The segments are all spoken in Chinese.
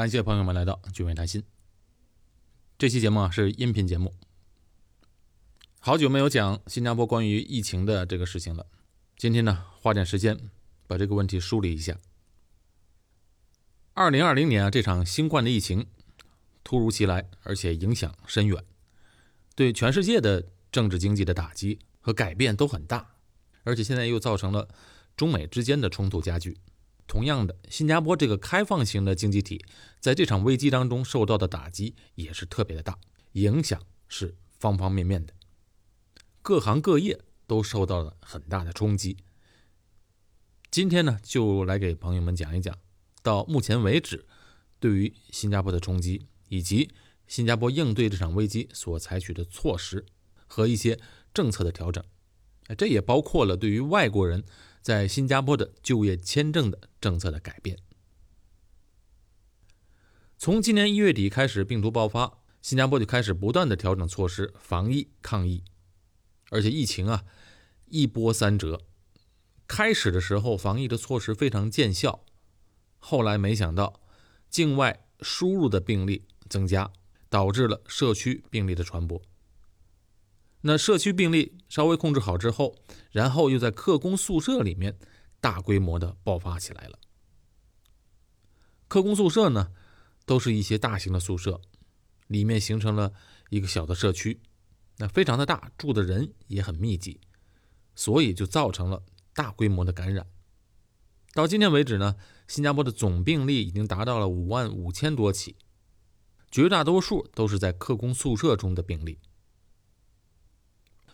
感谢朋友们来到聚美谈心。这期节目啊是音频节目，好久没有讲新加坡关于疫情的这个事情了。今天呢，花点时间把这个问题梳理一下。二零二零年啊，这场新冠的疫情突如其来，而且影响深远，对全世界的政治经济的打击和改变都很大，而且现在又造成了中美之间的冲突加剧。同样的，新加坡这个开放型的经济体，在这场危机当中受到的打击也是特别的大，影响是方方面面的，各行各业都受到了很大的冲击。今天呢，就来给朋友们讲一讲，到目前为止，对于新加坡的冲击，以及新加坡应对这场危机所采取的措施和一些政策的调整。这也包括了对于外国人。在新加坡的就业签证的政策的改变，从今年一月底开始，病毒爆发，新加坡就开始不断的调整措施，防疫抗疫，而且疫情啊一波三折。开始的时候，防疫的措施非常见效，后来没想到境外输入的病例增加，导致了社区病例的传播。那社区病例稍微控制好之后，然后又在客工宿舍里面大规模的爆发起来了。客工宿舍呢，都是一些大型的宿舍，里面形成了一个小的社区，那非常的大，住的人也很密集，所以就造成了大规模的感染。到今天为止呢，新加坡的总病例已经达到了五万五千多起，绝大多数都是在客工宿舍中的病例。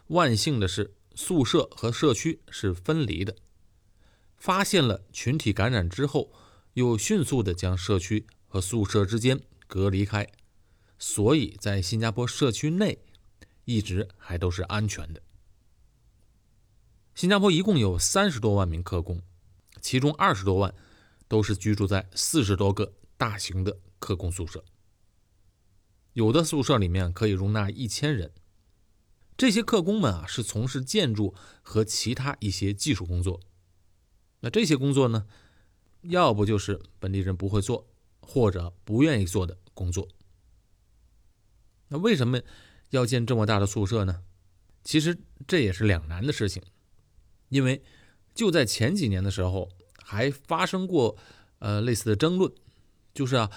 万幸的是，宿舍和社区是分离的。发现了群体感染之后，又迅速的将社区和宿舍之间隔离开，所以在新加坡社区内一直还都是安全的。新加坡一共有三十多万名客工，其中二十多万都是居住在四十多个大型的客工宿舍，有的宿舍里面可以容纳一千人。这些客工们啊，是从事建筑和其他一些技术工作。那这些工作呢，要不就是本地人不会做，或者不愿意做的工作。那为什么要建这么大的宿舍呢？其实这也是两难的事情，因为就在前几年的时候，还发生过呃类似的争论，就是啊，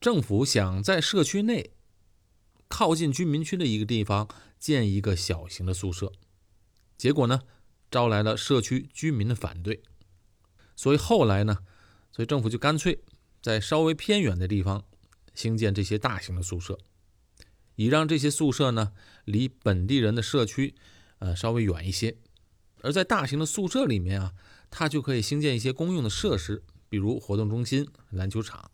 政府想在社区内靠近居民区的一个地方。建一个小型的宿舍，结果呢，招来了社区居民的反对，所以后来呢，所以政府就干脆在稍微偏远的地方兴建这些大型的宿舍，以让这些宿舍呢离本地人的社区呃稍微远一些，而在大型的宿舍里面啊，它就可以兴建一些公用的设施，比如活动中心、篮球场，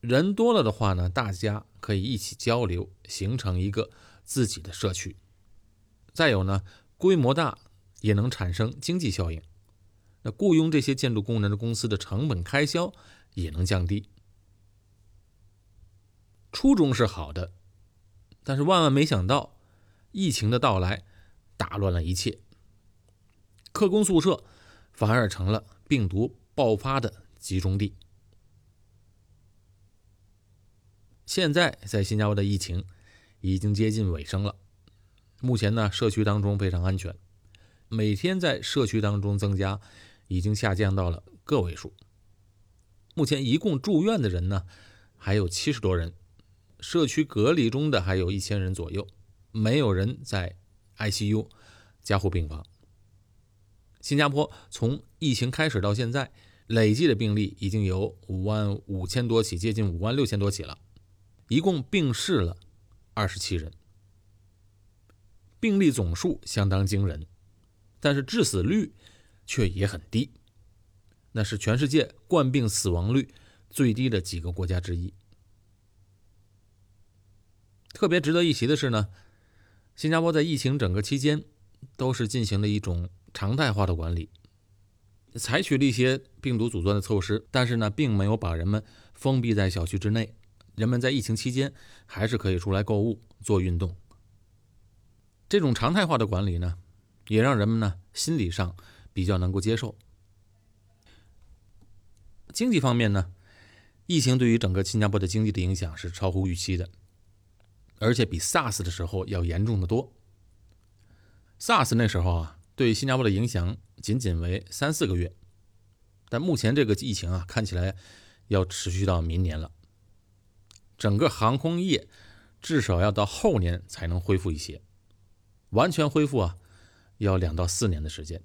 人多了的话呢，大家可以一起交流，形成一个。自己的社区，再有呢，规模大也能产生经济效应。那雇佣这些建筑工人的公司的成本开销也能降低。初衷是好的，但是万万没想到，疫情的到来打乱了一切。客工宿舍反而成了病毒爆发的集中地。现在在新加坡的疫情。已经接近尾声了。目前呢，社区当中非常安全，每天在社区当中增加，已经下降到了个位数。目前一共住院的人呢，还有七十多人，社区隔离中的还有一千人左右，没有人在 ICU 加护病房。新加坡从疫情开始到现在，累计的病例已经有五万五千多起，接近五万六千多起了，一共病逝了。二十七人，病例总数相当惊人，但是致死率却也很低，那是全世界冠病死亡率最低的几个国家之一。特别值得一提的是呢，新加坡在疫情整个期间都是进行了一种常态化的管理，采取了一些病毒阻断的措施，但是呢，并没有把人们封闭在小区之内。人们在疫情期间还是可以出来购物、做运动。这种常态化的管理呢，也让人们呢心理上比较能够接受。经济方面呢，疫情对于整个新加坡的经济的影响是超乎预期的，而且比 SARS 的时候要严重的多。SARS 那时候啊，对新加坡的影响仅仅为三四个月，但目前这个疫情啊，看起来要持续到明年了。整个航空业至少要到后年才能恢复一些，完全恢复啊，要两到四年的时间。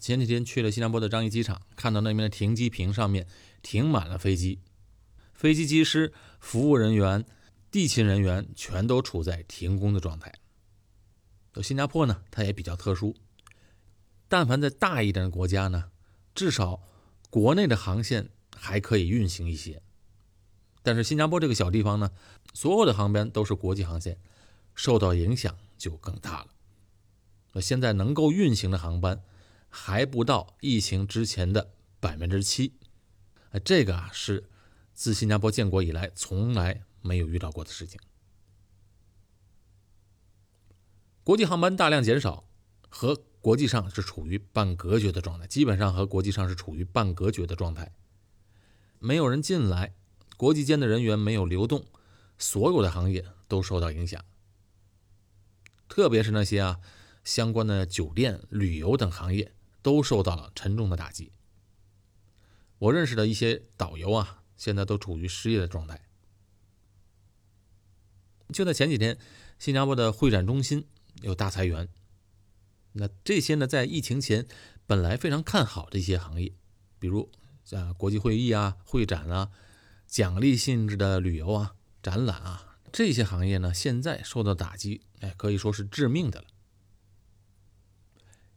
前几天去了新加坡的樟宜机场，看到那边的停机坪上面停满了飞机，飞机机师、服务人员、地勤人员全都处在停工的状态。新加坡呢，它也比较特殊，但凡在大一点的国家呢，至少国内的航线还可以运行一些，但是新加坡这个小地方呢，所有的航班都是国际航线，受到影响就更大了。那现在能够运行的航班。还不到疫情之前的百分之七，这个啊是自新加坡建国以来从来没有遇到过的事情。国际航班大量减少，和国际上是处于半隔绝的状态，基本上和国际上是处于半隔绝的状态，没有人进来，国际间的人员没有流动，所有的行业都受到影响，特别是那些啊相关的酒店、旅游等行业。都受到了沉重的打击。我认识的一些导游啊，现在都处于失业的状态。就在前几天，新加坡的会展中心有大裁员。那这些呢，在疫情前本来非常看好的一些行业，比如像国际会议啊、会展啊、奖励性质的旅游啊、展览啊，这些行业呢，现在受到打击，哎，可以说是致命的了。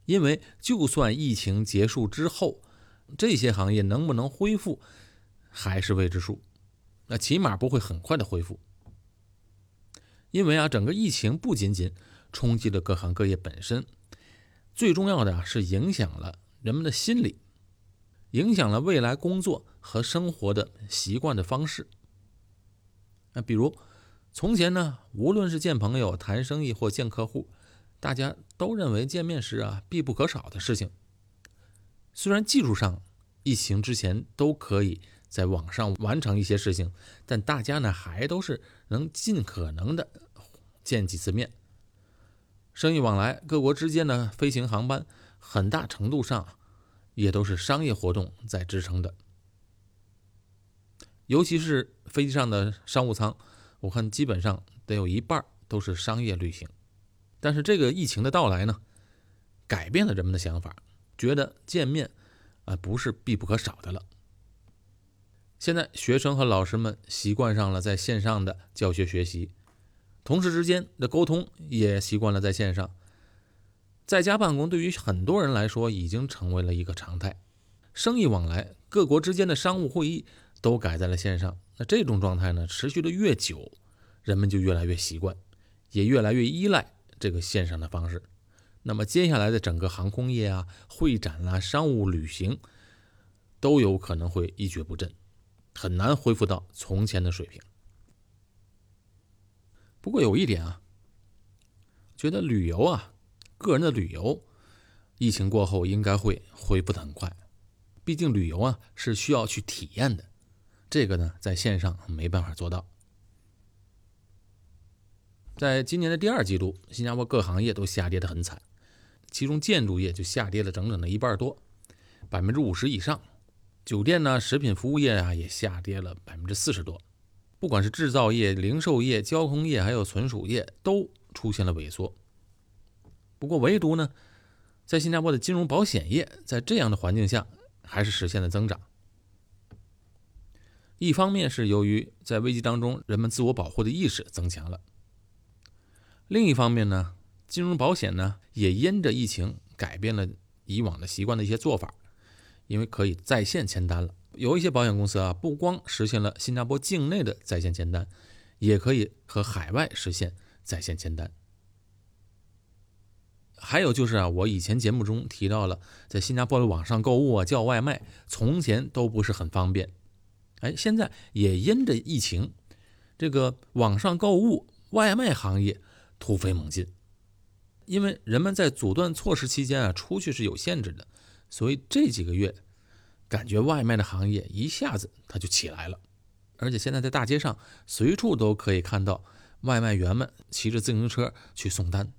因为就算疫情结束之后，这些行业能不能恢复还是未知数。那起码不会很快的恢复。因为啊，整个疫情不仅仅冲击了各行各业本身，最重要的是影响了人们的心理，影响了未来工作和生活的习惯的方式。那比如从前呢，无论是见朋友、谈生意或见客户。大家都认为见面时啊必不可少的事情。虽然技术上疫情之前都可以在网上完成一些事情，但大家呢还都是能尽可能的见几次面。生意往来，各国之间的飞行航班，很大程度上也都是商业活动在支撑的。尤其是飞机上的商务舱，我看基本上得有一半都是商业旅行。但是这个疫情的到来呢，改变了人们的想法，觉得见面啊不是必不可少的了。现在学生和老师们习惯上了在线上的教学学习，同事之间的沟通也习惯了在线上。在家办公对于很多人来说已经成为了一个常态，生意往来、各国之间的商务会议都改在了线上。那这种状态呢，持续的越久，人们就越来越习惯，也越来越依赖。这个线上的方式，那么接下来的整个航空业啊、会展啊、商务旅行，都有可能会一蹶不振，很难恢复到从前的水平。不过有一点啊，觉得旅游啊，个人的旅游，疫情过后应该会恢复的很快，毕竟旅游啊是需要去体验的，这个呢在线上没办法做到。在今年的第二季度，新加坡各行业都下跌的很惨，其中建筑业就下跌了整整的一半多，百分之五十以上。酒店呢、食品服务业啊也下跌了百分之四十多。不管是制造业、零售业、交通业，还有存储业，都出现了萎缩。不过，唯独呢，在新加坡的金融保险业，在这样的环境下，还是实现了增长。一方面是由于在危机当中，人们自我保护的意识增强了。另一方面呢，金融保险呢也因着疫情改变了以往的习惯的一些做法，因为可以在线签单了。有一些保险公司啊，不光实现了新加坡境内的在线签单，也可以和海外实现在线签单。还有就是啊，我以前节目中提到了，在新加坡的网上购物啊、叫外卖，从前都不是很方便，哎，现在也因着疫情，这个网上购物、外卖行业。突飞猛进，因为人们在阻断措施期间啊，出去是有限制的，所以这几个月感觉外卖的行业一下子它就起来了，而且现在在大街上随处都可以看到外卖员们骑着自行车去送单，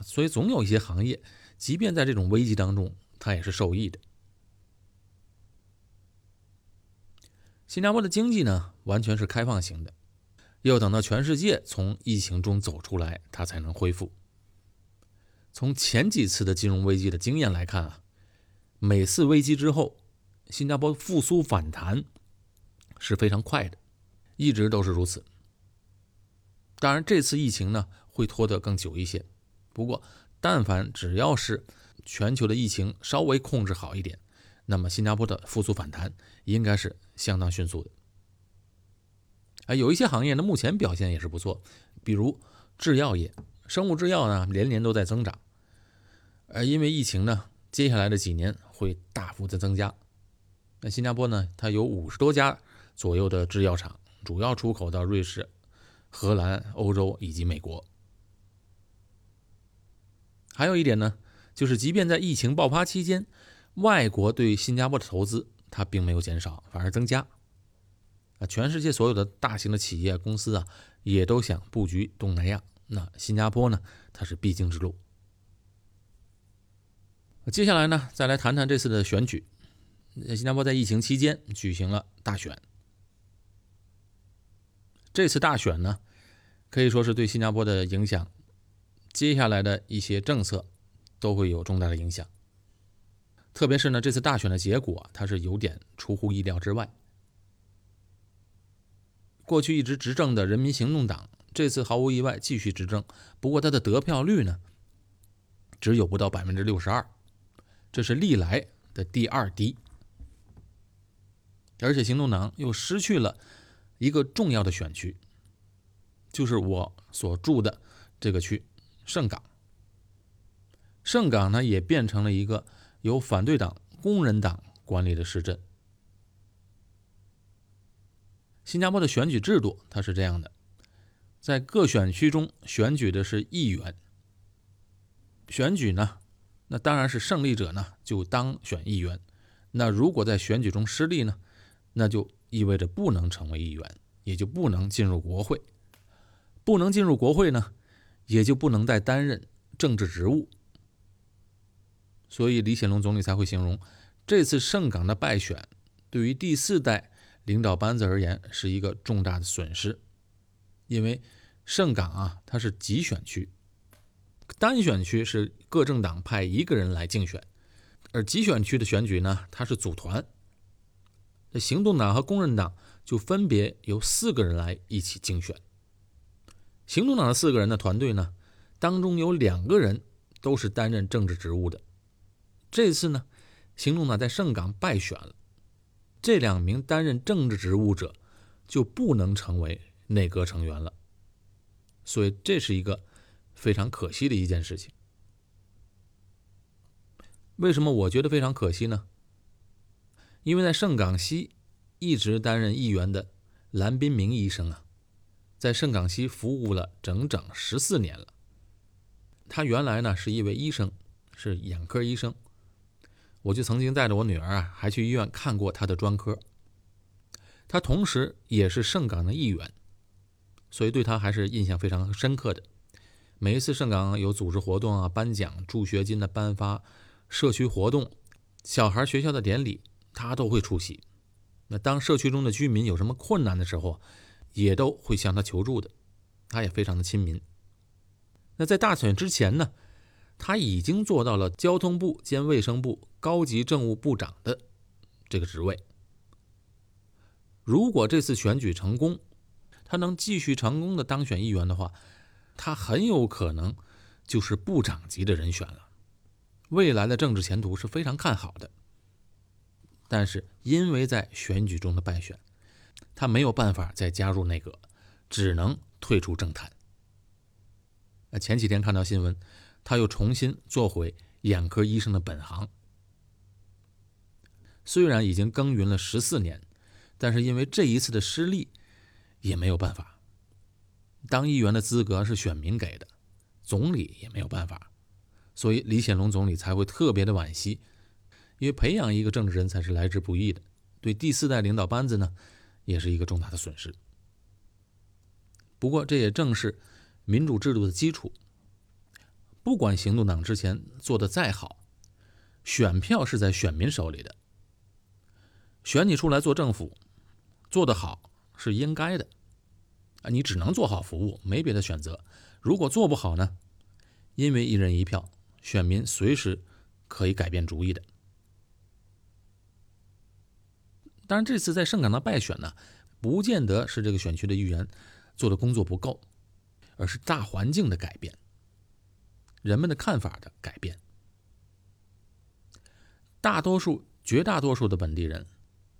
所以总有一些行业，即便在这种危机当中，它也是受益的。新加坡的经济呢，完全是开放型的，要等到全世界从疫情中走出来，它才能恢复。从前几次的金融危机的经验来看啊，每次危机之后，新加坡复苏反弹是非常快的，一直都是如此。当然，这次疫情呢会拖得更久一些，不过但凡只要是全球的疫情稍微控制好一点。那么，新加坡的复苏反弹应该是相当迅速的。啊，有一些行业呢，目前表现也是不错，比如制药业、生物制药呢，连年都在增长。而因为疫情呢，接下来的几年会大幅的增加。那新加坡呢，它有五十多家左右的制药厂，主要出口到瑞士、荷兰、欧洲以及美国。还有一点呢，就是即便在疫情爆发期间，外国对新加坡的投资，它并没有减少，反而增加。啊，全世界所有的大型的企业公司啊，也都想布局东南亚。那新加坡呢，它是必经之路。接下来呢，再来谈谈这次的选举。新加坡在疫情期间举行了大选。这次大选呢，可以说是对新加坡的影响，接下来的一些政策都会有重大的影响。特别是呢，这次大选的结果，它是有点出乎意料之外。过去一直执政的人民行动党，这次毫无意外继续执政，不过它的得票率呢，只有不到百分之六十二，这是历来的第二低。而且行动党又失去了一个重要的选区，就是我所住的这个区圣港。圣港呢，也变成了一个。由反对党工人党管理的市镇。新加坡的选举制度它是这样的，在各选区中选举的是议员。选举呢，那当然是胜利者呢就当选议员。那如果在选举中失利呢，那就意味着不能成为议员，也就不能进入国会。不能进入国会呢，也就不能再担任政治职务。所以李显龙总理才会形容，这次圣港的败选，对于第四代领导班子而言是一个重大的损失。因为圣港啊，它是集选区，单选区是各政党派一个人来竞选，而集选区的选举呢，它是组团。那行动党和工人党就分别由四个人来一起竞选。行动党的四个人的团队呢，当中有两个人都是担任政治职务的。这次呢，行动党在圣港败选了，这两名担任政治职务者就不能成为内阁成员了，所以这是一个非常可惜的一件事情。为什么我觉得非常可惜呢？因为在圣港西一直担任议员的蓝斌明医生啊，在圣港西服务了整整十四年了。他原来呢是一位医生，是眼科医生。我就曾经带着我女儿啊，还去医院看过他的专科。他同时也是圣港的一员，所以对他还是印象非常深刻的。每一次圣港有组织活动啊、颁奖、助学金的颁发、社区活动、小孩学校的典礼，他都会出席。那当社区中的居民有什么困难的时候，也都会向他求助的。他也非常的亲民。那在大选之前呢？他已经做到了交通部兼卫生部高级政务部长的这个职位。如果这次选举成功，他能继续成功的当选议员的话，他很有可能就是部长级的人选了，未来的政治前途是非常看好的。但是因为在选举中的败选，他没有办法再加入内阁，只能退出政坛。那前几天看到新闻。他又重新做回眼科医生的本行。虽然已经耕耘了十四年，但是因为这一次的失利，也没有办法。当议员的资格是选民给的，总理也没有办法，所以李显龙总理才会特别的惋惜，因为培养一个政治人才是来之不易的，对第四代领导班子呢，也是一个重大的损失。不过，这也正是民主制度的基础。不管行动党之前做的再好，选票是在选民手里的，选你出来做政府，做得好是应该的，啊，你只能做好服务，没别的选择。如果做不好呢，因为一人一票，选民随时可以改变主意的。当然，这次在盛港的败选呢，不见得是这个选区的议员做的工作不够，而是大环境的改变，人们的看法的改变。大多数、绝大多数的本地人，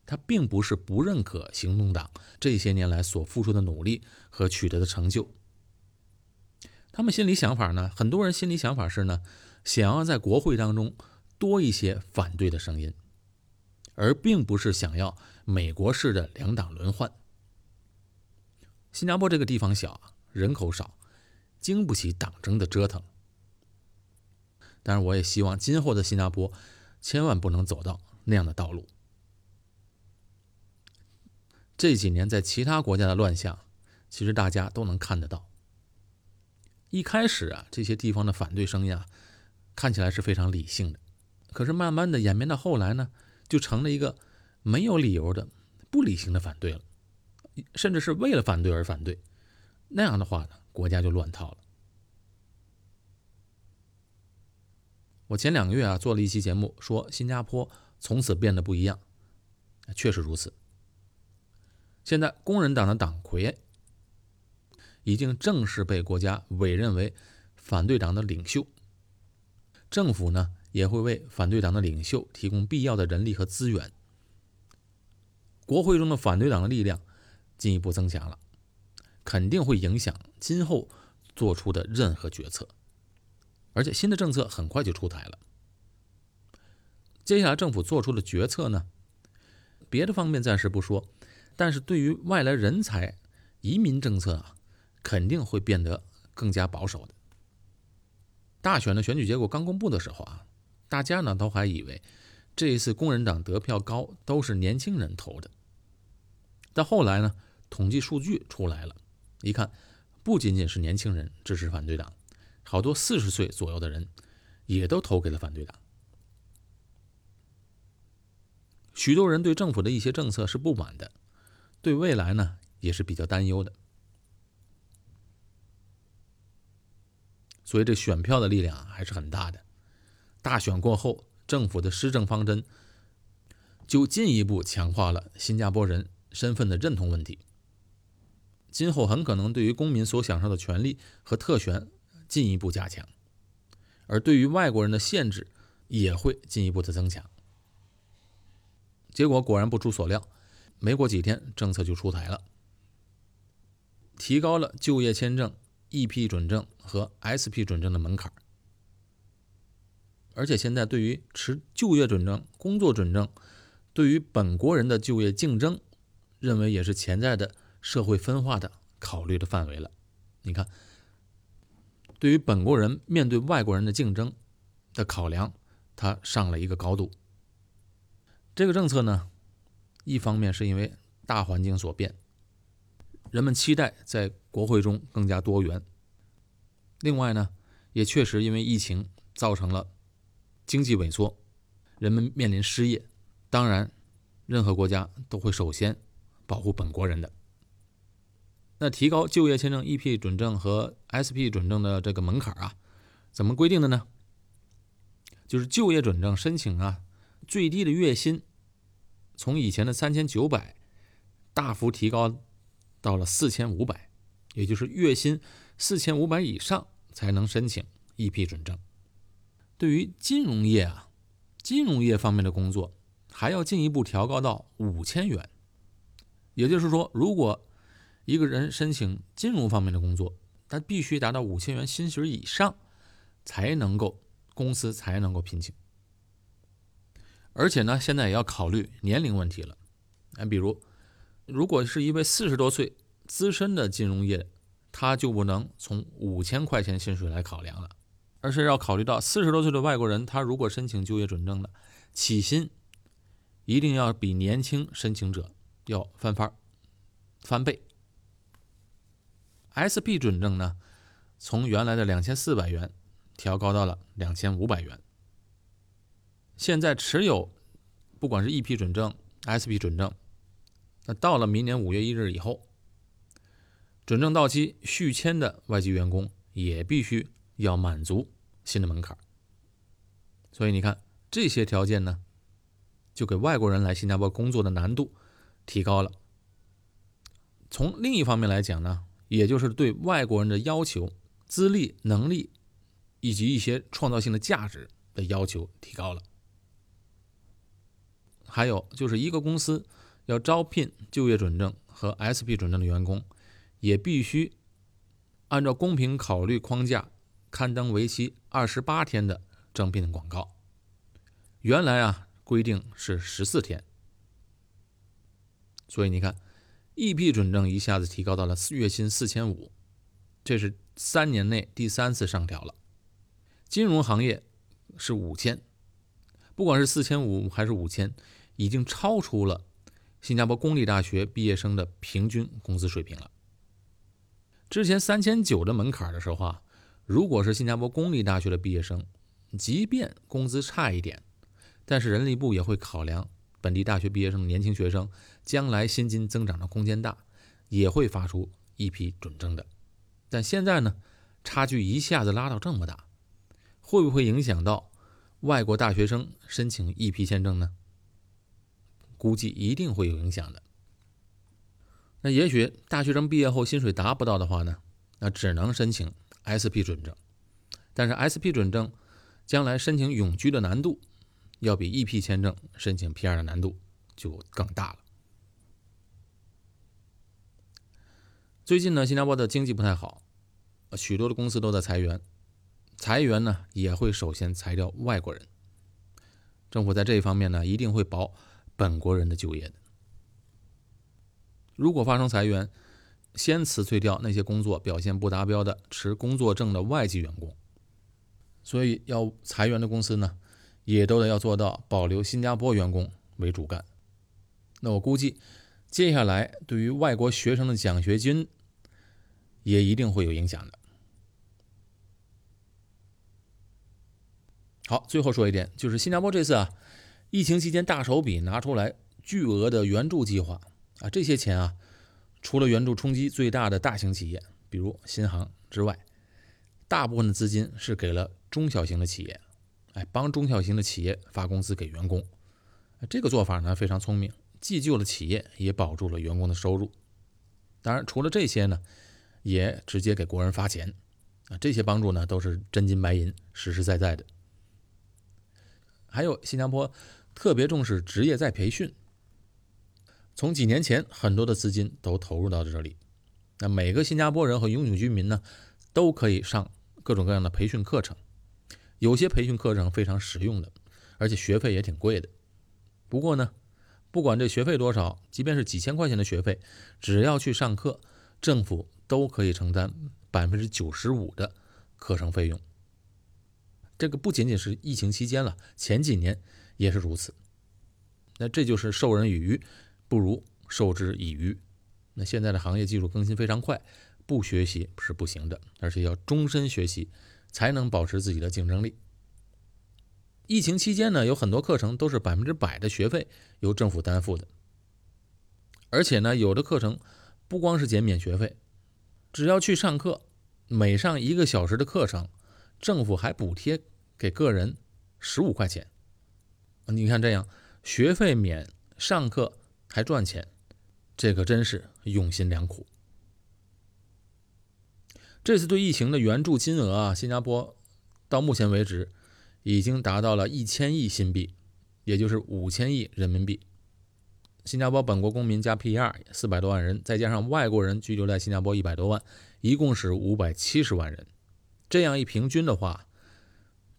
他并不是不认可行动党这些年来所付出的努力和取得的成就。他们心里想法呢，很多人心里想法是呢，想要在国会当中多一些反对的声音。而并不是想要美国式的两党轮换。新加坡这个地方小，人口少，经不起党争的折腾。但是，我也希望今后的新加坡千万不能走到那样的道路。这几年在其他国家的乱象，其实大家都能看得到。一开始啊，这些地方的反对声音啊，看起来是非常理性的，可是慢慢的演变到后来呢？就成了一个没有理由的不理性的反对了，甚至是为了反对而反对，那样的话呢，国家就乱套了。我前两个月啊做了一期节目，说新加坡从此变得不一样，确实如此。现在工人党的党魁已经正式被国家委任为反对党的领袖，政府呢？也会为反对党的领袖提供必要的人力和资源。国会中的反对党的力量进一步增强了，肯定会影响今后做出的任何决策。而且新的政策很快就出台了。接下来政府做出的决策呢？别的方面暂时不说，但是对于外来人才移民政策啊，肯定会变得更加保守的。大选的选举结果刚公布的时候啊。大家呢都还以为这一次工人党得票高都是年轻人投的，但后来呢，统计数据出来了，一看不仅仅是年轻人支持反对党，好多四十岁左右的人也都投给了反对党。许多人对政府的一些政策是不满的，对未来呢也是比较担忧的，所以这选票的力量还是很大的。大选过后，政府的施政方针就进一步强化了新加坡人身份的认同问题。今后很可能对于公民所享受的权利和特权进一步加强，而对于外国人的限制也会进一步的增强。结果果然不出所料，没过几天政策就出台了，提高了就业签证 EP 准证和 SP 准证的门槛儿。而且现在对于持就业准证、工作准证，对于本国人的就业竞争，认为也是潜在的社会分化的考虑的范围了。你看，对于本国人面对外国人的竞争的考量，它上了一个高度。这个政策呢，一方面是因为大环境所变，人们期待在国会中更加多元；另外呢，也确实因为疫情造成了。经济萎缩，人们面临失业，当然，任何国家都会首先保护本国人的。那提高就业签证 EP 准证和 SP 准证的这个门槛啊，怎么规定的呢？就是就业准证申请啊，最低的月薪从以前的三千九百大幅提高到了四千五百，也就是月薪四千五百以上才能申请 EP 准证。对于金融业啊，金融业方面的工作还要进一步调高到五千元。也就是说，如果一个人申请金融方面的工作，他必须达到五千元薪水以上，才能够公司才能够聘请。而且呢，现在也要考虑年龄问题了。啊，比如，如果是一位四十多岁资深的金融业，他就不能从五千块钱薪水来考量了。而是要考虑到四十多岁的外国人，他如果申请就业准证了，起薪一定要比年轻申请者要翻番翻倍。SP 准证呢，从原来的两千四百元调高到了两千五百元。现在持有不管是 EP 准证、SP 准证，那到了明年五月一日以后，准证到期续签的外籍员工也必须要满足新的门槛。所以你看这些条件呢，就给外国人来新加坡工作的难度提高了。从另一方面来讲呢，也就是对外国人的要求、资历、能力以及一些创造性的价值的要求提高了。还有就是一个公司要招聘就业准证和 SP 准证的员工，也必须按照公平考虑框架刊登为期二十八天的征聘广告。原来啊规定是十四天，所以你看，EP 准证一下子提高到了月薪四千五，这是三年内第三次上调了。金融行业是五千，不管是四千五还是五千。已经超出了新加坡公立大学毕业生的平均工资水平了。之前三千九的门槛的时候啊，如果是新加坡公立大学的毕业生，即便工资差一点，但是人力部也会考量本地大学毕业生的年轻学生将来薪金增长的空间大，也会发出一批准证的。但现在呢，差距一下子拉到这么大，会不会影响到外国大学生申请一批签证呢？估计一定会有影响的。那也许大学生毕业后薪水达不到的话呢，那只能申请 SP 准证。但是 SP 准证将来申请永居的难度，要比 EP 签证申请 PR 的难度就更大了。最近呢，新加坡的经济不太好，许多的公司都在裁员，裁员呢也会首先裁掉外国人。政府在这一方面呢，一定会保。本国人的就业的，如果发生裁员，先辞退掉那些工作表现不达标的持工作证的外籍员工。所以要裁员的公司呢，也都得要做到保留新加坡员工为主干。那我估计，接下来对于外国学生的奖学金，也一定会有影响的。好，最后说一点，就是新加坡这次啊。疫情期间大手笔拿出来巨额的援助计划啊，这些钱啊，除了援助冲击最大的大型企业，比如新航之外，大部分的资金是给了中小型的企业，哎，帮中小型的企业发工资给员工。这个做法呢非常聪明，既救了企业，也保住了员工的收入。当然，除了这些呢，也直接给国人发钱啊，这些帮助呢都是真金白银、实实在在的。还有新加坡。特别重视职业再培训，从几年前很多的资金都投入到这里，那每个新加坡人和永久居民呢，都可以上各种各样的培训课程，有些培训课程非常实用的，而且学费也挺贵的。不过呢，不管这学费多少，即便是几千块钱的学费，只要去上课，政府都可以承担百分之九十五的课程费用。这个不仅仅是疫情期间了，前几年。也是如此，那这就是授人以鱼，不如授之以渔。那现在的行业技术更新非常快，不学习是不行的，而且要终身学习，才能保持自己的竞争力。疫情期间呢，有很多课程都是百分之百的学费由政府担负的，而且呢，有的课程不光是减免学费，只要去上课，每上一个小时的课程，政府还补贴给个人十五块钱。你看这样，学费免，上课还赚钱，这可真是用心良苦。这次对疫情的援助金额啊，新加坡到目前为止已经达到了一千亿新币，也就是五千亿人民币。新加坡本国公民加 PR 四百多万人，再加上外国人居留在新加坡一百多万，一共是五百七十万人。这样一平均的话，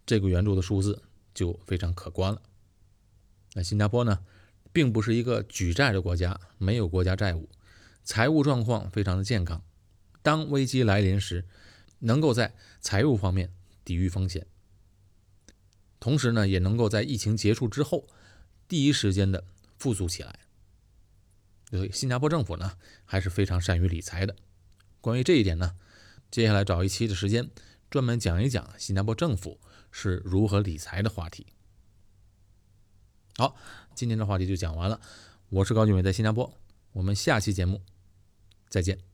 这个援助的数字就非常可观了。那新加坡呢，并不是一个举债的国家，没有国家债务，财务状况非常的健康。当危机来临时，能够在财务方面抵御风险。同。时呢，也能够在疫情结束之后第一时间的复苏起来。所以，新加坡政府呢还是非常善于理财的。关于这一点呢，接下来找一期的时间专门讲一讲新加坡政府是如何理财的话题。好，今天的话题就讲完了。我是高俊伟，在新加坡。我们下期节目再见。